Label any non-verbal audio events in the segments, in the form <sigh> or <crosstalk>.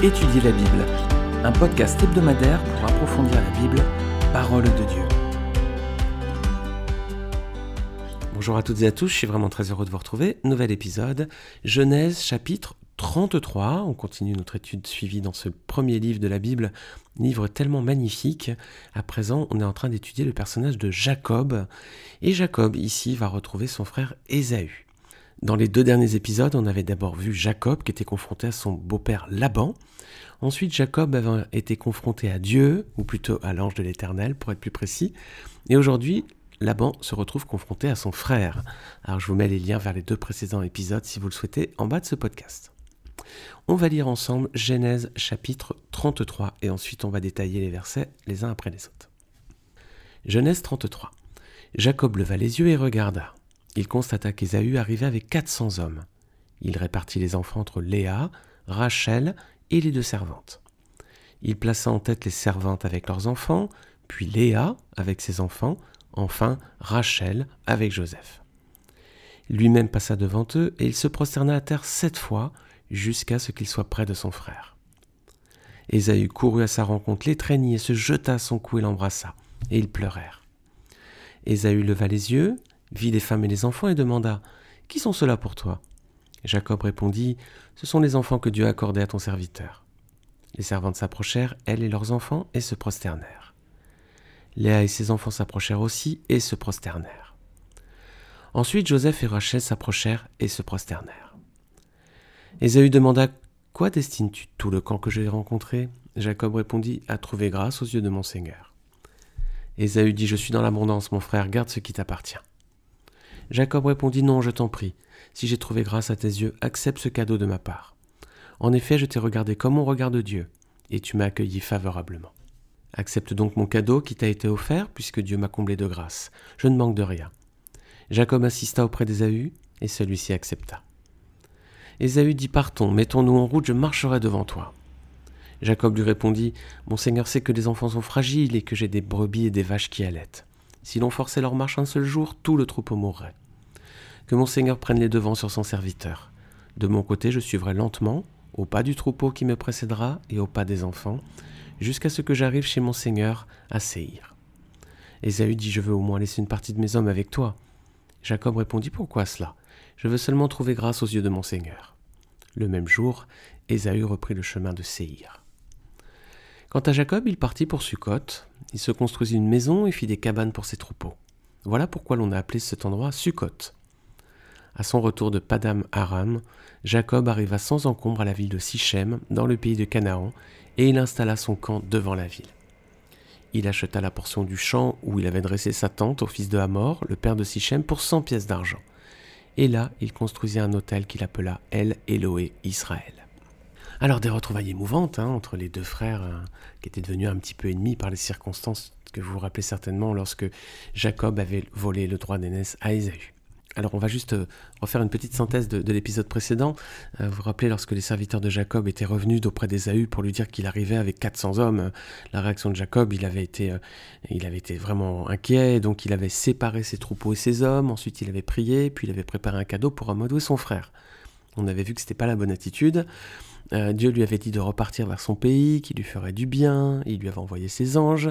Étudier la Bible, un podcast hebdomadaire pour approfondir la Bible, parole de Dieu. Bonjour à toutes et à tous, je suis vraiment très heureux de vous retrouver. Nouvel épisode, Genèse chapitre 33. On continue notre étude suivie dans ce premier livre de la Bible, livre tellement magnifique. À présent, on est en train d'étudier le personnage de Jacob. Et Jacob, ici, va retrouver son frère Ésaü. Dans les deux derniers épisodes, on avait d'abord vu Jacob qui était confronté à son beau-père Laban. Ensuite, Jacob avait été confronté à Dieu, ou plutôt à l'ange de l'Éternel, pour être plus précis. Et aujourd'hui, Laban se retrouve confronté à son frère. Alors je vous mets les liens vers les deux précédents épisodes si vous le souhaitez en bas de ce podcast. On va lire ensemble Genèse chapitre 33 et ensuite on va détailler les versets les uns après les autres. Genèse 33. Jacob leva les yeux et regarda il constata qu'Ésaü arrivait avec 400 hommes. Il répartit les enfants entre Léa, Rachel et les deux servantes. Il plaça en tête les servantes avec leurs enfants, puis Léa avec ses enfants, enfin Rachel avec Joseph. Lui-même passa devant eux et il se prosterna à terre sept fois jusqu'à ce qu'il soit près de son frère. Ésaü courut à sa rencontre, l'étreignit et se jeta à son cou et l'embrassa, et ils pleurèrent. Ésaü leva les yeux, vit les femmes et les enfants et demanda Qui sont ceux-là pour toi? Jacob répondit Ce sont les enfants que Dieu a accordés à ton serviteur. Les servantes s'approchèrent, elles et leurs enfants, et se prosternèrent. Léa et ses enfants s'approchèrent aussi et se prosternèrent. Ensuite Joseph et Rachel s'approchèrent et se prosternèrent. Ésaü demanda Quoi destines-tu tout le camp que j'ai rencontré? Jacob répondit À trouver grâce aux yeux de mon Seigneur. Ésaü dit Je suis dans l'abondance, mon frère, garde ce qui t'appartient. Jacob répondit Non, je t'en prie. Si j'ai trouvé grâce à tes yeux, accepte ce cadeau de ma part. En effet, je t'ai regardé comme on regarde Dieu, et tu m'as accueilli favorablement. Accepte donc mon cadeau qui t'a été offert, puisque Dieu m'a comblé de grâce. Je ne manque de rien. Jacob insista auprès d'Ésaü, et celui-ci accepta. Ésaü dit Partons, mettons-nous en route, je marcherai devant toi. Jacob lui répondit Mon Seigneur sait que les enfants sont fragiles et que j'ai des brebis et des vaches qui allaitent. Si l'on forçait leur marche un seul jour, tout le troupeau mourrait. Que mon Seigneur prenne les devants sur son serviteur. De mon côté, je suivrai lentement, au pas du troupeau qui me précédera et au pas des enfants, jusqu'à ce que j'arrive chez mon Seigneur à Séhir. Ésaü dit Je veux au moins laisser une partie de mes hommes avec toi. Jacob répondit Pourquoi cela? Je veux seulement trouver grâce aux yeux de mon Seigneur. Le même jour, Ésaü reprit le chemin de Séhir. Quant à Jacob, il partit pour Sukkot. Il se construisit une maison et fit des cabanes pour ses troupeaux. Voilà pourquoi l'on a appelé cet endroit Sukkot. À son retour de Padam Aram, Jacob arriva sans encombre à la ville de Sichem, dans le pays de Canaan, et il installa son camp devant la ville. Il acheta la portion du champ où il avait dressé sa tente au fils de Hamor, le père de Sichem, pour cent pièces d'argent. Et là, il construisit un hôtel qu'il appela El Eloé Israël. Alors des retrouvailles émouvantes hein, entre les deux frères hein, qui étaient devenus un petit peu ennemis par les circonstances que vous vous rappelez certainement lorsque Jacob avait volé le droit d'aînesse à Ésaü. Alors on va juste euh, refaire une petite synthèse de, l'épisode précédent. Euh, vous vous rappelez lorsque les serviteurs de Jacob étaient revenus d'auprès d'Ésaü pour lui dire qu'il arrivait avec 400 hommes, euh, la réaction de Jacob, il avait été, il avait été vraiment inquiet, donc il avait séparé ses troupeaux et ses hommes, ensuite il avait prié, puis il avait préparé un cadeau pour amadouer son frère? On avait vu que c'était pas la bonne attitude. Euh, Dieu lui avait dit de repartir vers son pays, qu'il lui ferait du bien, il lui avait envoyé ses anges.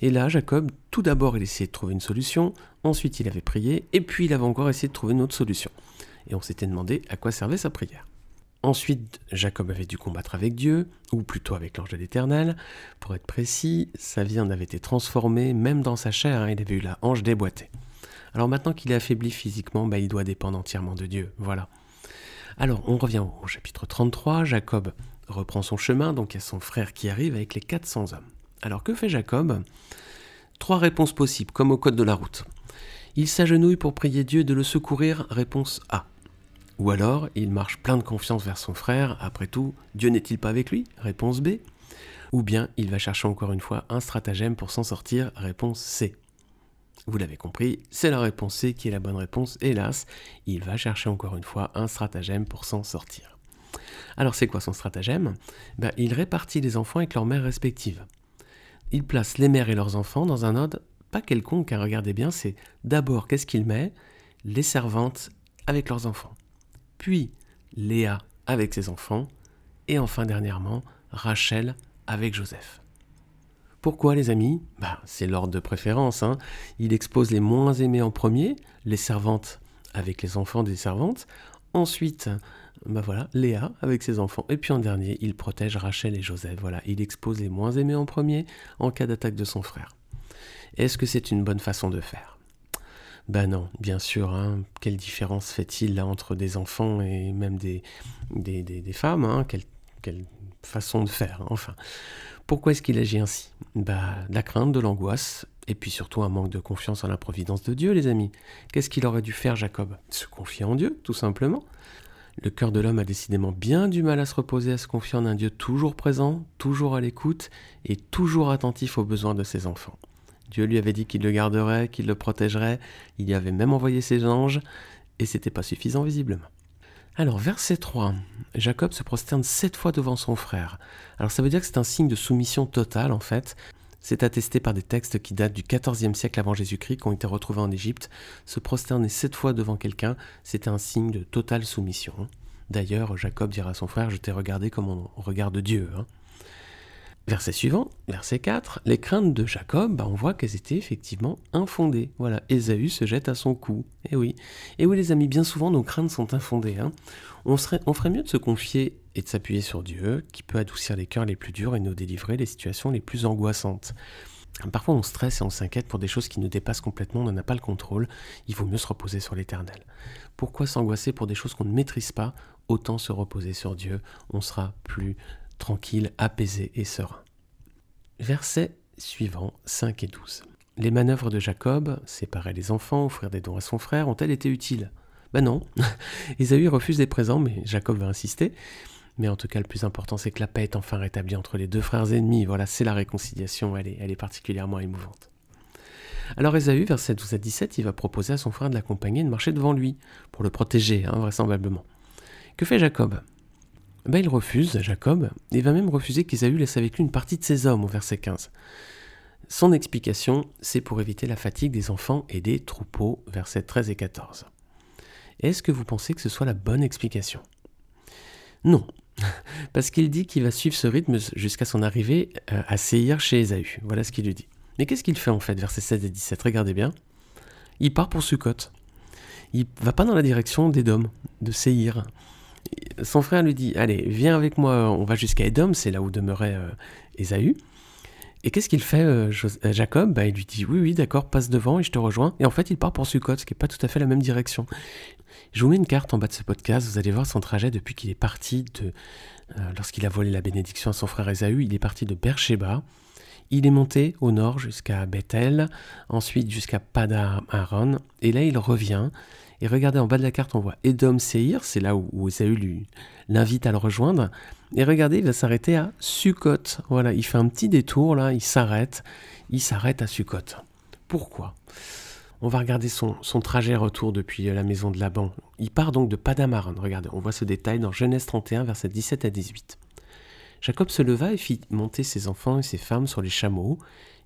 Et là, Jacob, tout d'abord, il essayait de trouver une solution, ensuite il avait prié, et puis il avait encore essayé de trouver une autre solution. Et on s'était demandé à quoi servait sa prière. Ensuite, Jacob avait dû combattre avec Dieu, ou plutôt avec l'ange de l'Éternel. Pour être précis, sa vie en avait été transformée, même dans sa chair, hein, il avait eu la hanche déboîtée. Alors maintenant qu'il est affaibli physiquement, bah, il doit dépendre entièrement de Dieu. Voilà. Alors, on revient au chapitre 33. Jacob reprend son chemin, donc il y a son frère qui arrive avec les 400 hommes. Alors, que fait Jacob? Trois réponses possibles, comme au code de la route. Il s'agenouille pour prier Dieu de le secourir, réponse A. Ou alors, il marche plein de confiance vers son frère, après tout, Dieu n'est-il pas avec lui? Réponse B. Ou bien, il va chercher encore une fois un stratagème pour s'en sortir, réponse C. Vous l'avez compris, c'est la réponse C qui est la bonne réponse, hélas. Il va chercher encore une fois un stratagème pour s'en sortir. Alors c'est quoi son stratagème? Ben, Il répartit les enfants avec leurs mères respectives. Il place les mères et leurs enfants dans un ordre pas quelconque, car regardez bien, c'est d'abord qu'est-ce qu'il met? Les servantes avec leurs enfants. Puis Léa avec ses enfants, Et enfin, dernièrement, Rachel avec Joseph. Pourquoi les amis bah, C'est l'ordre de préférence. Hein. Il expose les moins aimés en premier, les servantes avec les enfants des servantes. Ensuite, bah voilà, Léa avec ses enfants. Et puis en dernier, il protège Rachel et Joseph. Voilà, il expose les moins aimés en premier en cas d'attaque de son frère. Est-ce que c'est une bonne façon de faire? Ben non, bien sûr. Hein. Quelle différence fait-il là entre des enfants et même des, des, femmes hein? Façon de faire, enfin. Pourquoi est-ce qu'il agit ainsi? Bah, la crainte, de l'angoisse, et puis surtout un manque de confiance en la providence de Dieu, les amis. Qu'est-ce qu'il aurait dû faire, Jacob? Se confier en Dieu, tout simplement. Le cœur de l'homme a décidément bien du mal à se reposer, à se confier en un Dieu toujours présent, toujours à l'écoute et toujours attentif aux besoins de ses enfants. Dieu lui avait dit qu'il le garderait, qu'il le protégerait, il y avait même envoyé ses anges, et c'était pas suffisant visiblement. Alors, verset 3, Jacob se prosterne sept fois devant son frère. Alors ça veut dire que c'est un signe de soumission totale en fait. C'est attesté par des textes qui datent du XIVe siècle avant Jésus-Christ, qui ont été retrouvés en Égypte. Se prosterner sept fois devant quelqu'un, c'était un signe de totale soumission. D'ailleurs, Jacob dira à son frère, je t'ai regardé comme on regarde Dieu. Hein. Verset suivant, verset 4, les craintes de Jacob, bah, on voit qu'elles étaient effectivement infondées. Voilà, Ésaü se jette à son cou. Eh oui, et oui les amis, bien souvent nos craintes sont infondées. Hein. On ferait mieux de se confier et de s'appuyer sur Dieu, qui peut adoucir les cœurs les plus durs et nous délivrer des situations les plus angoissantes. Parfois on stresse et on s'inquiète pour des choses qui nous dépassent complètement, on n'en a pas le contrôle, il vaut mieux se reposer sur l'Éternel. Pourquoi s'angoisser pour des choses qu'on ne maîtrise pas? Autant se reposer sur Dieu, on sera plus tranquille, apaisé et serein. Versets suivants 5 et 12. Les manœuvres de Jacob, séparer les enfants, offrir des dons à son frère, ont-elles été utiles? Ben non. <laughs> Ésaü refuse des présents, mais Jacob va insister. Mais en tout cas, le plus important, c'est que la paix est enfin rétablie entre les deux frères ennemis. Voilà, c'est la réconciliation, elle est, particulièrement émouvante. Alors Ésaü, verset 12 à 17, il va proposer à son frère de l'accompagner et de marcher devant lui, pour le protéger, hein, vraisemblablement. Que fait Jacob? Ben, il refuse, Jacob, et va même refuser qu'Ésaü laisse avec lui une partie de ses hommes au verset 15. Son explication, c'est pour éviter la fatigue des enfants et des troupeaux, versets 13 et 14. Est-ce que vous pensez que ce soit la bonne explication? Non, <laughs> parce qu'il dit qu'il va suivre ce rythme jusqu'à son arrivée euh, à Séhir chez Ésaü. Voilà ce qu'il lui dit. Mais qu'est-ce qu'il fait en fait, versets 16 et 17 Regardez bien. Il part pour Sukkot. Il va pas dans la direction d'Édom, de Séhir son frère lui dit Allez, viens avec moi, on va jusqu'à Edom, c'est là où demeurait euh, Ésaü. Et qu'est-ce qu'il fait, euh, euh, Jacob? Bah, Il lui dit Oui, oui, d'accord, passe devant et je te rejoins. Et en fait, il part pour Sukkot, ce qui n'est pas tout à fait la même direction. Je vous mets une carte en bas de ce podcast, vous allez voir son trajet depuis qu'il est parti de. Lorsqu'il a volé la bénédiction à son frère Ésaü, il est parti de Beersheba. Il est monté au nord jusqu'à Bethel, ensuite jusqu'à Aaron, et là il revient. Et regardez en bas de la carte, on voit Edom Seir, c'est là où, où Esaü l'invite à le rejoindre. Et regardez, il va s'arrêter à Sukkot. Voilà, il fait un petit détour là, il s'arrête. Il s'arrête à Sukkot. Pourquoi? On va regarder son, trajet retour depuis la maison de Laban. Il part donc de Padamaran. Regardez, on voit ce détail dans Genèse 31, versets 17 à 18. Jacob se leva et fit monter ses enfants et ses femmes sur les chameaux.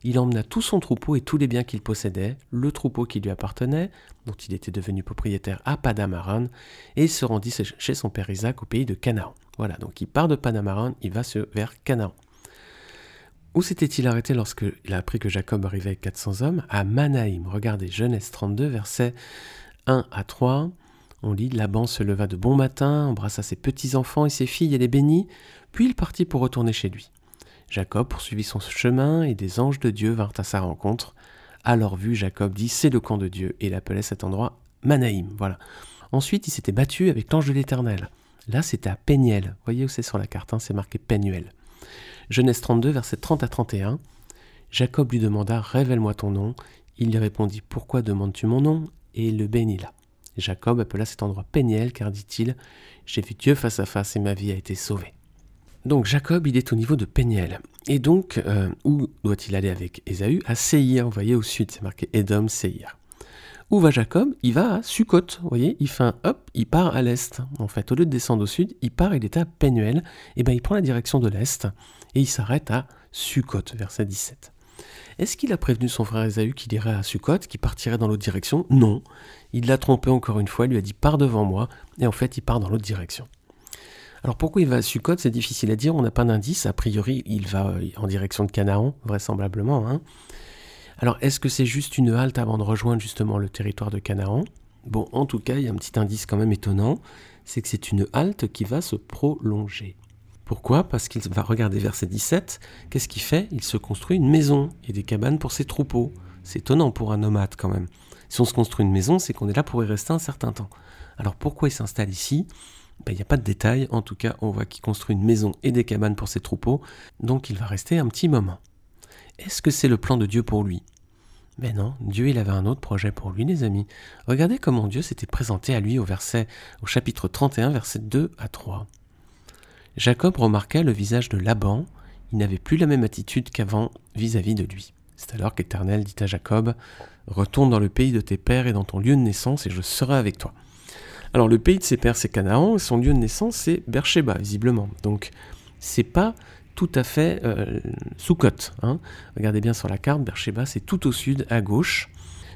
Il emmena tout son troupeau et tous les biens qu'il possédait, le troupeau qui lui appartenait, dont il était devenu propriétaire à Padamaran, et se rendit chez son père Isaac au pays de Canaan. Voilà, donc il part de Padamaran, il va vers Canaan. Où s'était-il arrêté lorsqu'il a appris que Jacob arrivait avec 400 hommes? À Manaïm. Regardez, Genèse 32, versets 1 à 3. On lit Laban se leva de bon matin, embrassa ses petits-enfants et ses filles et les bénit, puis il partit pour retourner chez lui. Jacob poursuivit son chemin et des anges de Dieu vinrent à sa rencontre. Alors vu, Jacob dit C'est le camp de Dieu et il appelait cet endroit Manaïm. Voilà. Ensuite, il s'était battu avec l'ange de l'Éternel. Là, c'était à Péniel. Voyez où c'est sur la carte, hein, c'est marqué Pénuel. Genèse 32, versets 30 à 31. Jacob lui demanda Révèle-moi ton nom. Il lui répondit Pourquoi demandes-tu mon nom? Et il le bénit là. Jacob appela cet endroit Péniel, car dit-il J'ai vu Dieu face à face et ma vie a été sauvée. Donc Jacob, il est au niveau de Péniel. Et donc, euh, où doit-il aller avec Ésaü? À Seir, vous voyez, au sud, c'est marqué Edom, Seir. Où va Jacob? Il va à Sukkot, vous voyez, il fait un hop, il part à l'est. En fait, au lieu de descendre au sud, il part, il est à Pénuel, et bien il prend la direction de l'est, et il s'arrête à Sukkot, verset 17. Est-ce qu'il a prévenu son frère Ésaü qu'il irait à Sukkot, qu'il partirait dans l'autre direction? Non. Il l'a trompé encore une fois, il lui a dit pars devant moi, et en fait il part dans l'autre direction. Alors pourquoi il va à Sukkot? C'est difficile à dire, on n'a pas d'indice. A priori, il va euh, en direction de Canaan, vraisemblablement. Hein. Alors est-ce que c'est juste une halte avant de rejoindre justement le territoire de Canaan Bon, en tout cas, il y a un petit indice quand même étonnant, c'est que c'est une halte qui va se prolonger. Pourquoi? Parce qu'il va regarder verset 17, qu'est-ce qu'il fait? Il se construit une maison et des cabanes pour ses troupeaux. C'est étonnant pour un nomade quand même. Si on se construit une maison, c'est qu'on est là pour y rester un certain temps. Alors pourquoi il s'installe ici? Ben, Il n'y a pas de détails, en tout cas on voit qu'il construit une maison et des cabanes pour ses troupeaux, donc il va rester un petit moment. Est-ce que c'est le plan de Dieu pour lui? Mais non, Dieu il avait un autre projet pour lui, les amis. Regardez comment Dieu s'était présenté à lui au verset, au chapitre 31, verset 2 à 3. Jacob remarqua le visage de Laban, il n'avait plus la même attitude qu'avant vis-à-vis de lui. C'est alors qu'Éternel dit à Jacob, Retourne dans le pays de tes pères et dans ton lieu de naissance, et je serai avec toi. Alors le pays de ses pères c'est Canaan, et son lieu de naissance c'est Beersheba, visiblement. Donc c'est pas tout à fait euh, Soukot. Hein. Regardez bien sur la carte, Beersheba c'est tout au sud, à gauche.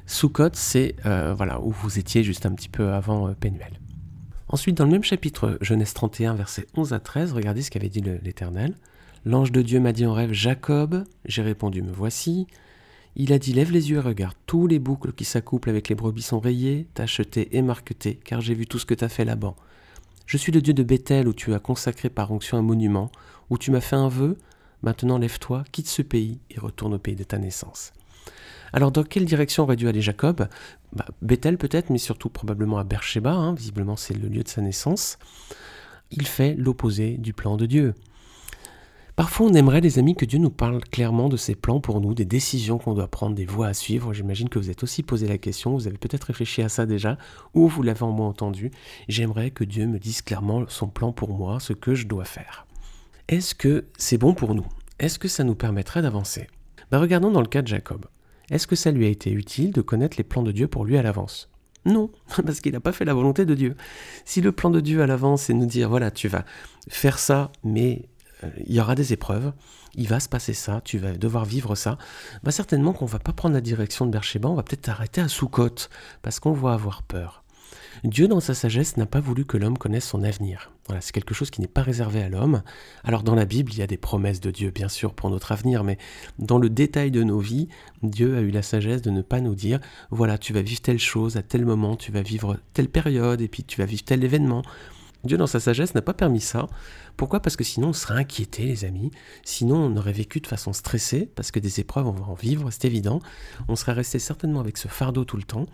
Soukot c'est euh, voilà, où vous étiez juste un petit peu avant euh, Pénuel. Ensuite, dans le même chapitre, Genèse 31, versets 11 à 13, regardez ce qu'avait dit l'Éternel. L'ange de Dieu m'a dit en rêve, Jacob, j'ai répondu, me voici. Il a dit, lève les yeux et regarde, tous les boucles qui s'accouplent avec les brebis sont rayées, tachetées et marquetées, car j'ai vu tout ce que t'as fait là-bas. Je suis le Dieu de Bethel où tu as consacré par onction un monument, où tu m'as fait un vœu. Maintenant lève-toi, quitte ce pays et retourne au pays de ta naissance. Alors dans quelle direction aurait dû aller Jacob? Bah, Bethel peut-être, mais surtout probablement à Beersheba, hein, visiblement c'est le lieu de sa naissance. Il fait l'opposé du plan de Dieu. Parfois, on aimerait, les amis, que Dieu nous parle clairement de ses plans pour nous, des décisions qu'on doit prendre, des voies à suivre. J'imagine que vous êtes aussi posé la question, vous avez peut-être réfléchi à ça déjà, ou vous l'avez en moi entendu. J'aimerais que Dieu me dise clairement son plan pour moi, ce que je dois faire. Est-ce que c'est bon pour nous? Est-ce que ça nous permettrait d'avancer? Ben Regardons dans le cas de Jacob. Est-ce que ça lui a été utile de connaître les plans de Dieu pour lui à l'avance? Non, <laughs> parce qu'il n'a pas fait la volonté de Dieu. Si le plan de Dieu à l'avance, c'est nous dire, voilà, tu vas faire ça, mais euh, il y aura des épreuves, il va se passer ça, tu vas devoir vivre ça, bah certainement qu'on va pas prendre la direction de Bercheba, on va peut-être arrêter à Soukot, parce qu'on va avoir peur. Dieu, dans sa sagesse, n'a pas voulu que l'homme connaisse son avenir. Voilà, c'est quelque chose qui n'est pas réservé à l'homme. Alors dans la Bible, il y a des promesses de Dieu, bien sûr, pour notre avenir, mais dans le détail de nos vies, Dieu a eu la sagesse de ne pas nous dire, voilà, tu vas vivre telle chose à tel moment, tu vas vivre telle période, et puis tu vas vivre tel événement. Dieu, dans sa sagesse, n'a pas permis ça. Pourquoi? Parce que sinon, on serait inquiété, les amis. Sinon, on aurait vécu de façon stressée, parce que des épreuves, on va en vivre, c'est évident. On serait resté certainement avec ce fardeau tout le temps.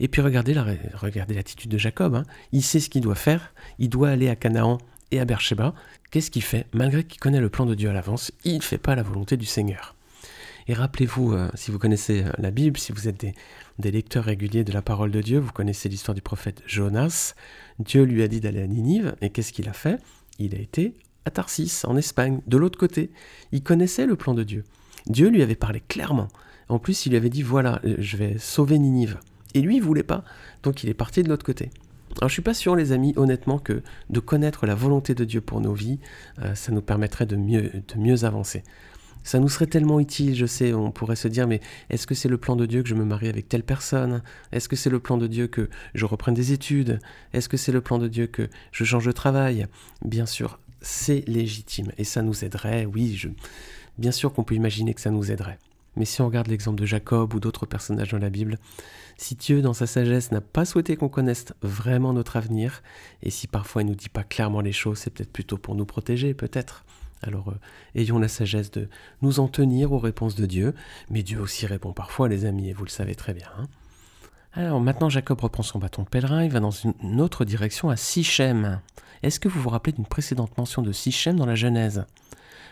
Et puis, regardez, l'attitude de Jacob. Hein. Il sait ce qu'il doit faire. Il doit aller à Canaan et à Beersheba. Qu'est-ce qu'il fait? Malgré qu'il connaît le plan de Dieu à l'avance, il ne fait pas la volonté du Seigneur. Et rappelez-vous, euh, si vous connaissez euh, la Bible, si vous êtes des, lecteurs réguliers de la parole de Dieu, vous connaissez l'histoire du prophète Jonas. Dieu lui a dit d'aller à Ninive, et qu'est-ce qu'il a fait? Il a été à Tarsis, en Espagne, de l'autre côté. Il connaissait le plan de Dieu. Dieu lui avait parlé clairement. En plus, il lui avait dit, voilà, euh, je vais sauver Ninive. Et lui, il voulait pas. Donc il est parti de l'autre côté. Alors je suis pas sûr, les amis, honnêtement, que de connaître la volonté de Dieu pour nos vies, ça nous permettrait de mieux avancer. Ça nous serait tellement utile, je sais, on pourrait se dire, mais est-ce que c'est le plan de Dieu que je me marie avec telle personne? Est-ce que c'est le plan de Dieu que je reprenne des études? Est-ce que c'est le plan de Dieu que je change de travail? Bien sûr, c'est légitime et ça nous aiderait, oui, je... bien sûr qu'on peut imaginer que ça nous aiderait. Mais si on regarde l'exemple de Jacob ou d'autres personnages dans la Bible, si Dieu, dans sa sagesse, n'a pas souhaité qu'on connaisse vraiment notre avenir, et si parfois il ne nous dit pas clairement les choses, c'est peut-être plutôt pour nous protéger, peut-être. Alors, euh, ayons la sagesse de nous en tenir aux réponses de Dieu, mais Dieu aussi répond parfois, les amis, et vous le savez très bien. Hein. Alors maintenant, Jacob reprend son bâton de pèlerin, il va dans une autre direction, à Sichem. Est-ce que vous vous rappelez d'une précédente mention de Sichem dans la Genèse?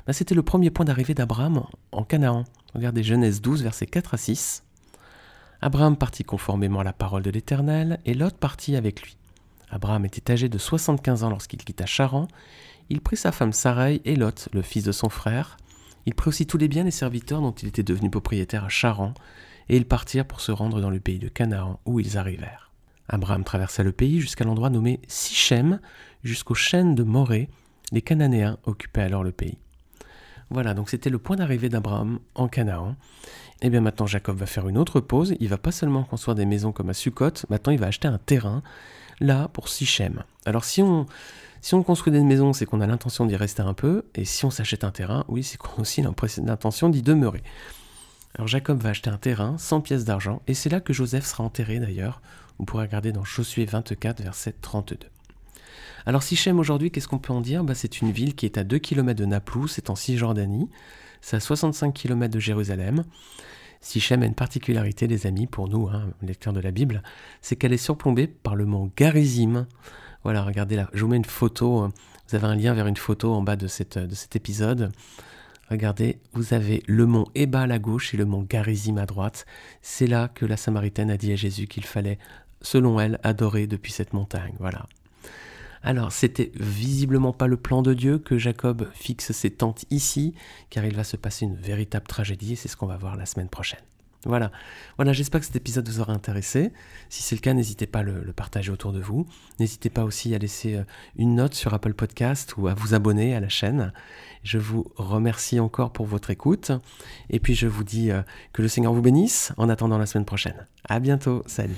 Ben, C'était le premier point d'arrivée d'Abraham en Canaan. Regardez Genèse 12, versets 4 à 6. Abraham partit conformément à la parole de l'Éternel, et Lot partit avec lui. Abraham était âgé de 75 ans lorsqu'il quitta Charan, il prit sa femme Sarai et Lot, le fils de son frère. Il prit aussi tous les biens des serviteurs dont il était devenu propriétaire à Charan, et ils partirent pour se rendre dans le pays de Canaan où ils arrivèrent. Abraham traversa le pays jusqu'à l'endroit nommé Sichem, jusqu'aux chaînes de Morée. Les Cananéens occupaient alors le pays. Voilà, donc c'était le point d'arrivée d'Abraham en Canaan. Et eh bien maintenant Jacob va faire une autre pause, il va pas seulement construire des maisons comme à Sukkot, maintenant il va acheter un terrain là pour Sichem. Alors si on Si on construit des maisons, c'est qu'on a l'intention d'y rester un peu, et si on s'achète un terrain, oui, c'est qu'on a aussi l'intention d'y demeurer. Alors Jacob va acheter un terrain, 100 pièces d'argent, et c'est là que Joseph sera enterré d'ailleurs. Vous pourrez regarder dans Josué 24, verset 32. Alors Sichem aujourd'hui, qu'est-ce qu'on peut en dire? Bah, C'est une ville qui est à 2 km de Naplouse, c'est en Cisjordanie, c'est à 65 km de Jérusalem. Sichem a une particularité, les amis, pour nous, hein, lecteurs de la Bible, c'est qu'elle est surplombée par le mont Garizim. Voilà, regardez là, je vous mets une photo, hein. vous avez un lien vers une photo en bas de, cet épisode. Regardez, vous avez le mont Eba à gauche et le mont Garizim à droite. C'est là que la Samaritaine a dit à Jésus qu'il fallait, selon elle, adorer depuis cette montagne. Voilà. Alors, c'était visiblement pas le plan de Dieu que Jacob fixe ses tentes ici, car il va se passer une véritable tragédie, et c'est ce qu'on va voir la semaine prochaine. Voilà, voilà j'espère que cet épisode vous aura intéressé. Si c'est le cas, n'hésitez pas à le, partager autour de vous. N'hésitez pas aussi à laisser euh, une note sur Apple Podcast ou à vous abonner à la chaîne. Je vous remercie encore pour votre écoute. Et puis je vous dis euh, que le Seigneur vous bénisse en attendant la semaine prochaine. À bientôt, salut.